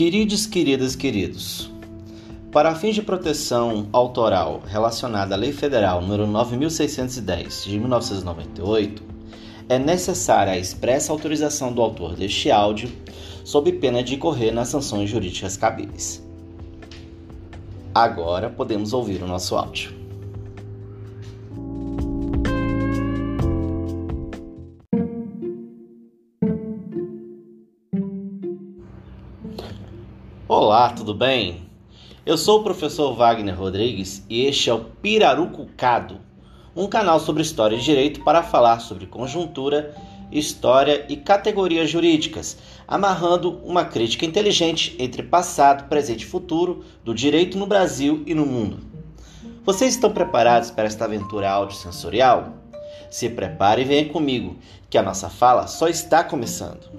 Queridos, queridas, queridos, para fins de proteção autoral relacionada à Lei Federal nº 9610 de 1998, é necessária a expressa autorização do autor deste áudio, sob pena de incorrer nas sanções jurídicas cabíveis. Agora podemos ouvir o nosso áudio. Olá, tudo bem? Eu sou o professor Wagner Rodrigues e este é o Pirarucucado, um canal sobre história e direito para falar sobre conjuntura, história e categorias jurídicas, amarrando uma crítica inteligente entre passado, presente e futuro do direito no Brasil e no mundo. Vocês estão preparados para esta aventura audiosensorial? Se prepare e venha comigo, que a nossa fala só está começando.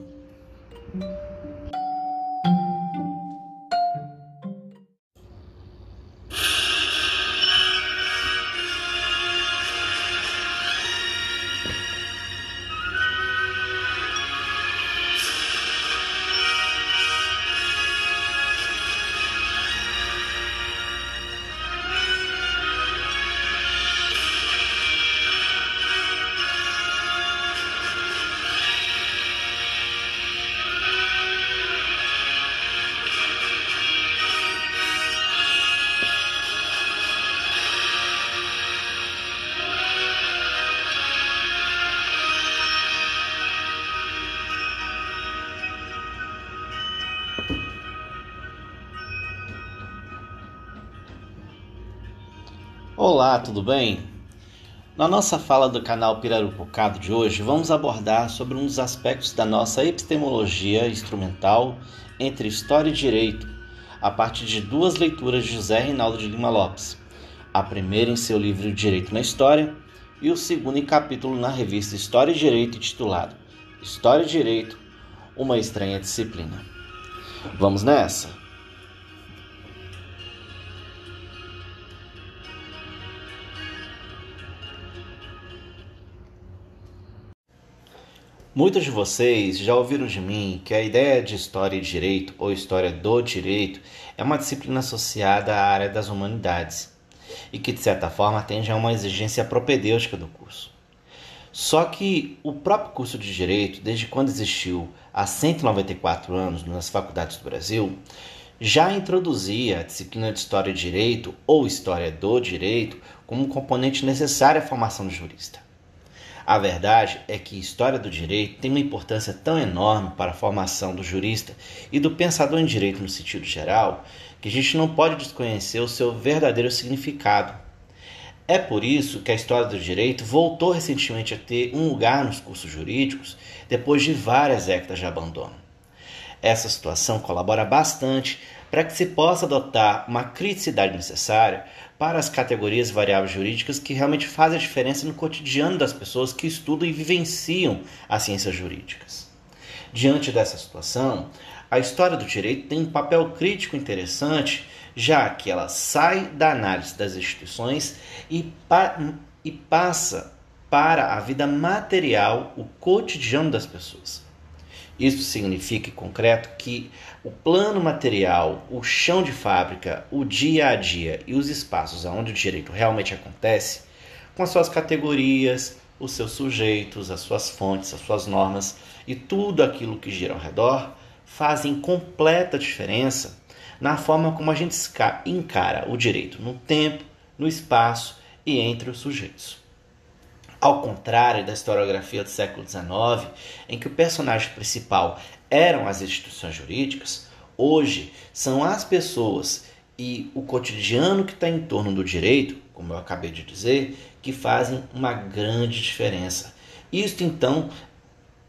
Olá, tudo bem? Na nossa fala do canal Pirarucocado de hoje, vamos abordar sobre um dos aspectos da nossa epistemologia instrumental entre História e Direito, a partir de duas leituras de José Reinaldo de Lima Lopes. A primeira em seu livro Direito na História e o segundo em capítulo na revista História e Direito intitulado História e Direito, uma estranha disciplina. Vamos nessa? Muitos de vocês já ouviram de mim que a ideia de história e direito, ou história do direito, é uma disciplina associada à área das humanidades e que, de certa forma, atende a uma exigência propedêutica do curso. Só que o próprio curso de direito, desde quando existiu há 194 anos nas faculdades do Brasil, já introduzia a disciplina de História e Direito ou História do Direito como componente necessário à formação do jurista. A verdade é que história do direito tem uma importância tão enorme para a formação do jurista e do pensador em direito no sentido geral que a gente não pode desconhecer o seu verdadeiro significado. É por isso que a história do direito voltou recentemente a ter um lugar nos cursos jurídicos depois de várias décadas de abandono. Essa situação colabora bastante para que se possa adotar uma criticidade necessária para as categorias e variáveis jurídicas que realmente fazem a diferença no cotidiano das pessoas que estudam e vivenciam as ciências jurídicas. Diante dessa situação, a história do direito tem um papel crítico interessante, já que ela sai da análise das instituições e, pa e passa para a vida material, o cotidiano das pessoas. Isso significa em concreto que o plano material, o chão de fábrica, o dia a dia e os espaços onde o direito realmente acontece, com as suas categorias, os seus sujeitos, as suas fontes, as suas normas e tudo aquilo que gira ao redor, fazem completa diferença na forma como a gente encara o direito no tempo, no espaço e entre os sujeitos. Ao contrário da historiografia do século XIX, em que o personagem principal eram as instituições jurídicas, hoje são as pessoas e o cotidiano que está em torno do direito, como eu acabei de dizer, que fazem uma grande diferença. Isto então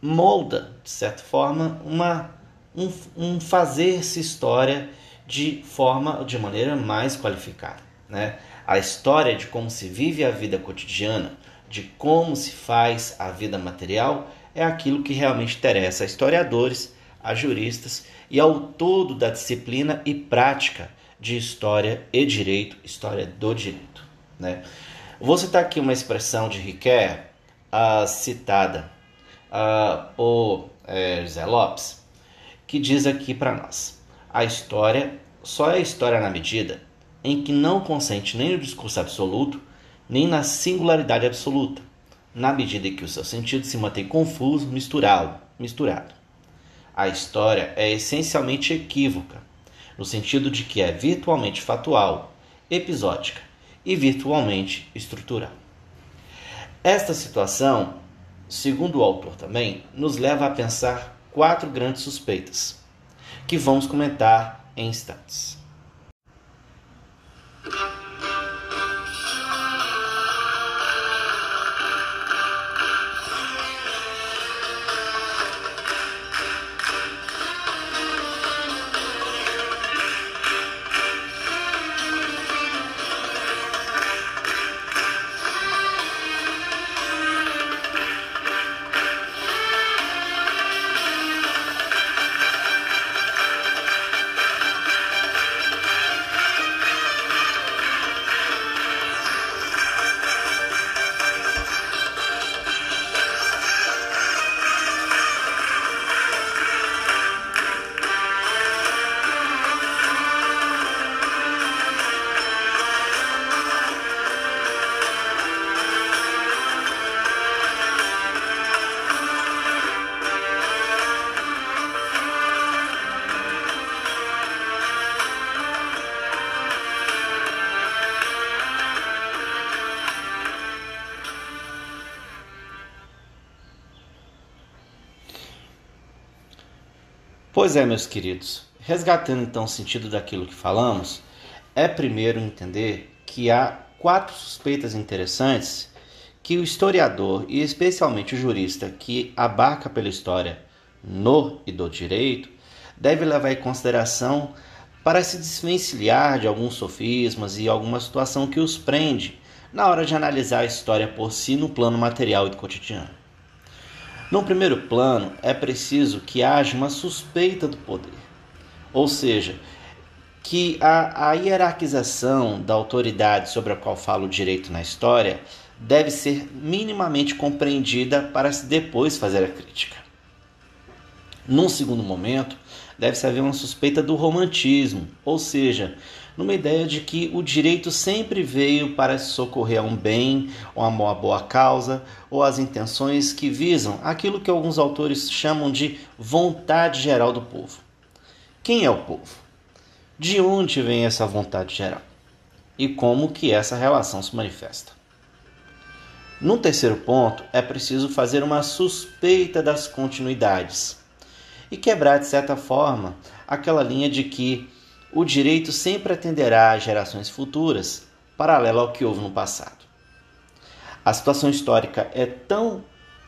molda, de certa forma, uma, um, um fazer-se história de forma, de maneira mais qualificada. Né? A história de como se vive a vida cotidiana, de como se faz a vida material é aquilo que realmente interessa a historiadores, a juristas e ao todo da disciplina e prática de história e direito, história do direito. Né? Vou citar aqui uma expressão de Riquet, uh, citada uh, por uh, José Lopes, que diz aqui para nós: A história só é história na medida em que não consente nem no discurso absoluto, nem na singularidade absoluta, na medida em que o seu sentido se mantém confuso, misturado, misturado. A história é essencialmente equívoca, no sentido de que é virtualmente fatual, episódica e virtualmente estrutural. Esta situação, segundo o autor também, nos leva a pensar quatro grandes suspeitas, que vamos comentar em instantes. Pois é, meus queridos, resgatando então o sentido daquilo que falamos, é primeiro entender que há quatro suspeitas interessantes que o historiador e especialmente o jurista que abarca pela história no e do direito deve levar em consideração para se desvencilhar de alguns sofismas e alguma situação que os prende na hora de analisar a história por si no plano material e do cotidiano. No primeiro plano, é preciso que haja uma suspeita do poder, ou seja, que a, a hierarquização da autoridade sobre a qual fala o direito na história deve ser minimamente compreendida para se depois fazer a crítica. Num segundo momento, deve-se haver uma suspeita do romantismo, ou seja, numa ideia de que o direito sempre veio para socorrer a um bem, ou a uma boa causa, ou as intenções que visam aquilo que alguns autores chamam de vontade geral do povo. Quem é o povo? De onde vem essa vontade geral? E como que essa relação se manifesta? Num terceiro ponto, é preciso fazer uma suspeita das continuidades e quebrar, de certa forma, aquela linha de que o direito sempre atenderá às gerações futuras, paralelo ao que houve no passado. A situação histórica é tão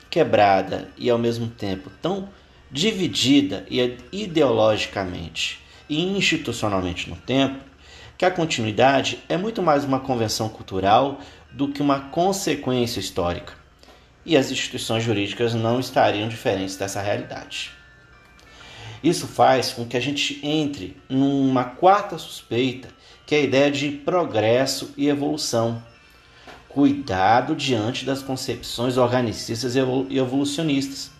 quebrada e ao mesmo tempo tão dividida ideologicamente e institucionalmente no tempo, que a continuidade é muito mais uma convenção cultural do que uma consequência histórica. E as instituições jurídicas não estariam diferentes dessa realidade. Isso faz com que a gente entre numa quarta suspeita, que é a ideia de progresso e evolução. Cuidado diante das concepções organicistas e evolucionistas.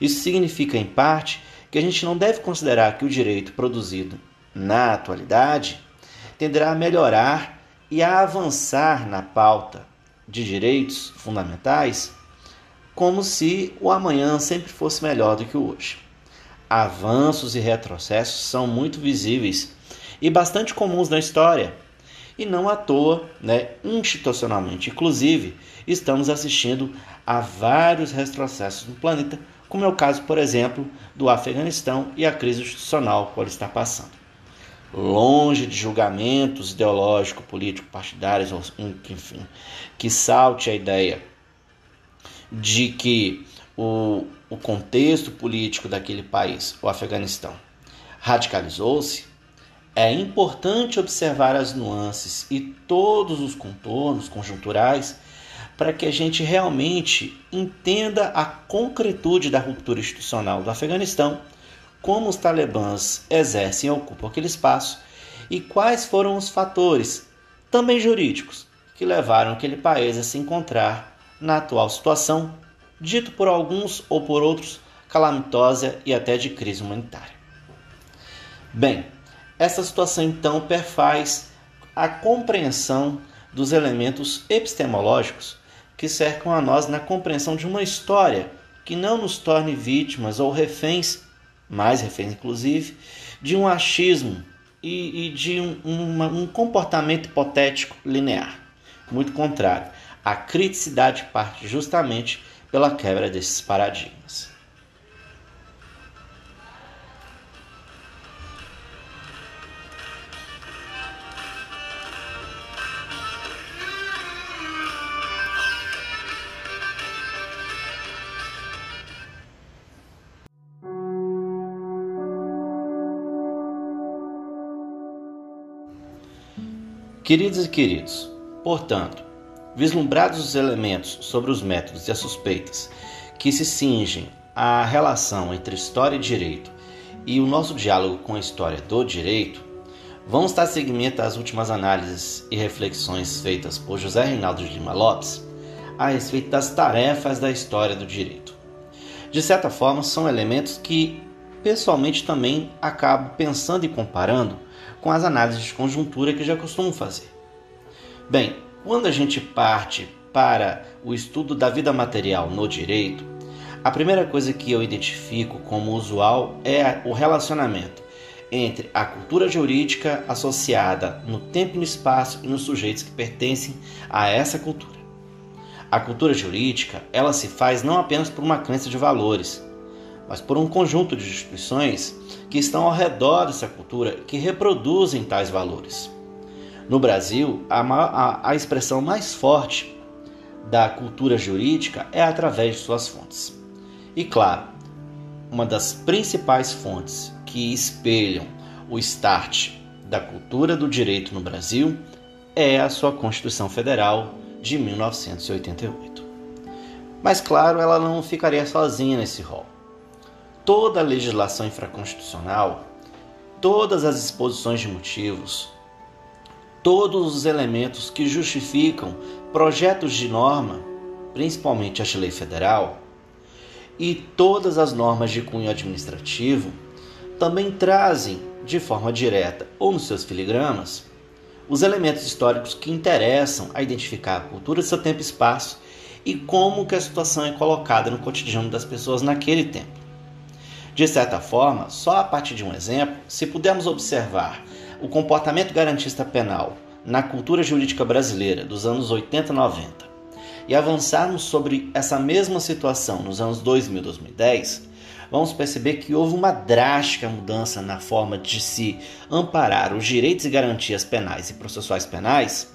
Isso significa, em parte, que a gente não deve considerar que o direito produzido na atualidade tenderá a melhorar e a avançar na pauta de direitos fundamentais como se o amanhã sempre fosse melhor do que o hoje avanços e retrocessos são muito visíveis e bastante comuns na história. E não à toa, né, institucionalmente, inclusive, estamos assistindo a vários retrocessos no planeta, como é o caso, por exemplo, do Afeganistão e a crise institucional por está passando. Longe de julgamentos ideológico, político, partidários, enfim, que salte a ideia de que o, o contexto político daquele país, o Afeganistão, radicalizou-se, é importante observar as nuances e todos os contornos conjunturais para que a gente realmente entenda a concretude da ruptura institucional do Afeganistão, como os talibãs exercem e ocupam aquele espaço e quais foram os fatores, também jurídicos, que levaram aquele país a se encontrar na atual situação dito por alguns ou por outros calamitosa e até de crise humanitária. Bem, essa situação então perfaz a compreensão dos elementos epistemológicos que cercam a nós na compreensão de uma história que não nos torne vítimas ou reféns, mais reféns inclusive, de um achismo e, e de um, uma, um comportamento hipotético linear. Muito contrário, a criticidade parte justamente pela quebra desses paradigmas. Queridos e queridos, portanto, vislumbrados os elementos sobre os métodos e as suspeitas que se cingem à relação entre história e direito e o nosso diálogo com a história do direito, vamos dar seguimento às últimas análises e reflexões feitas por José Reinaldo de Lima Lopes a respeito das tarefas da história do direito. De certa forma, são elementos que pessoalmente também acabo pensando e comparando com as análises de conjuntura que já costumo fazer. Bem, quando a gente parte para o estudo da vida material no direito, a primeira coisa que eu identifico como usual é o relacionamento entre a cultura jurídica associada no tempo e no espaço e nos sujeitos que pertencem a essa cultura. A cultura jurídica, ela se faz não apenas por uma crença de valores, mas por um conjunto de instituições que estão ao redor dessa cultura que reproduzem tais valores. No Brasil, a, a, a expressão mais forte da cultura jurídica é através de suas fontes. E claro, uma das principais fontes que espelham o start da cultura do direito no Brasil é a sua Constituição Federal de 1988. Mas claro, ela não ficaria sozinha nesse rol toda a legislação infraconstitucional, todas as exposições de motivos, todos os elementos que justificam projetos de norma, principalmente a lei federal, e todas as normas de cunho administrativo também trazem, de forma direta ou nos seus filigramas, os elementos históricos que interessam a identificar a cultura, seu tempo e espaço e como que a situação é colocada no cotidiano das pessoas naquele tempo. De certa forma, só a partir de um exemplo, se pudermos observar o comportamento garantista penal na cultura jurídica brasileira dos anos 80 e 90 e avançarmos sobre essa mesma situação nos anos 2000 e 2010, vamos perceber que houve uma drástica mudança na forma de se amparar os direitos e garantias penais e processuais penais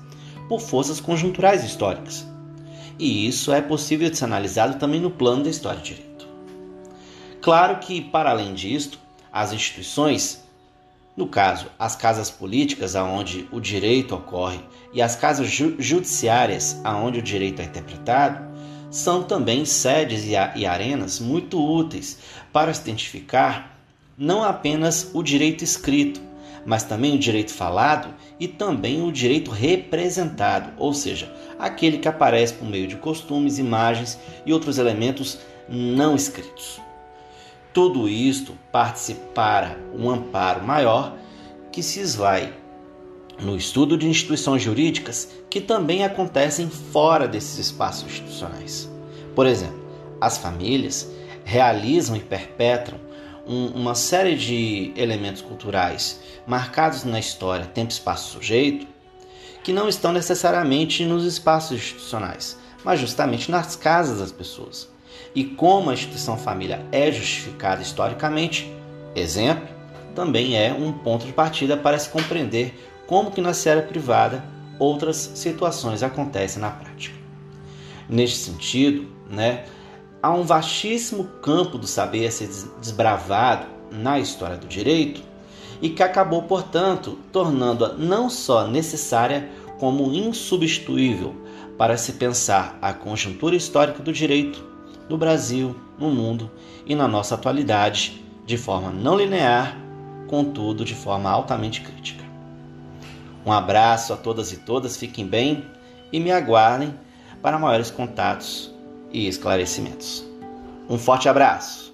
por forças conjunturais históricas. E isso é possível de ser analisado também no plano da história de direito. Claro que, para além disto, as instituições, no caso, as casas políticas, aonde o direito ocorre, e as casas ju judiciárias, aonde o direito é interpretado, são também sedes e, e arenas muito úteis para se identificar não apenas o direito escrito, mas também o direito falado e também o direito representado, ou seja, aquele que aparece por meio de costumes, imagens e outros elementos não escritos. Tudo isto parte para um amparo maior que se esvai no estudo de instituições jurídicas que também acontecem fora desses espaços institucionais. Por exemplo, as famílias realizam e perpetram um, uma série de elementos culturais marcados na história, tempo, espaço, sujeito, que não estão necessariamente nos espaços institucionais, mas justamente nas casas das pessoas e como a instituição família é justificada historicamente, exemplo, também é um ponto de partida para se compreender como que na esfera privada outras situações acontecem na prática. Neste sentido, né, há um vastíssimo campo do saber a ser desbravado na história do direito e que acabou, portanto, tornando-a não só necessária como insubstituível para se pensar a conjuntura histórica do direito no Brasil, no mundo e na nossa atualidade, de forma não linear, contudo de forma altamente crítica. Um abraço a todas e todas, fiquem bem e me aguardem para maiores contatos e esclarecimentos. Um forte abraço!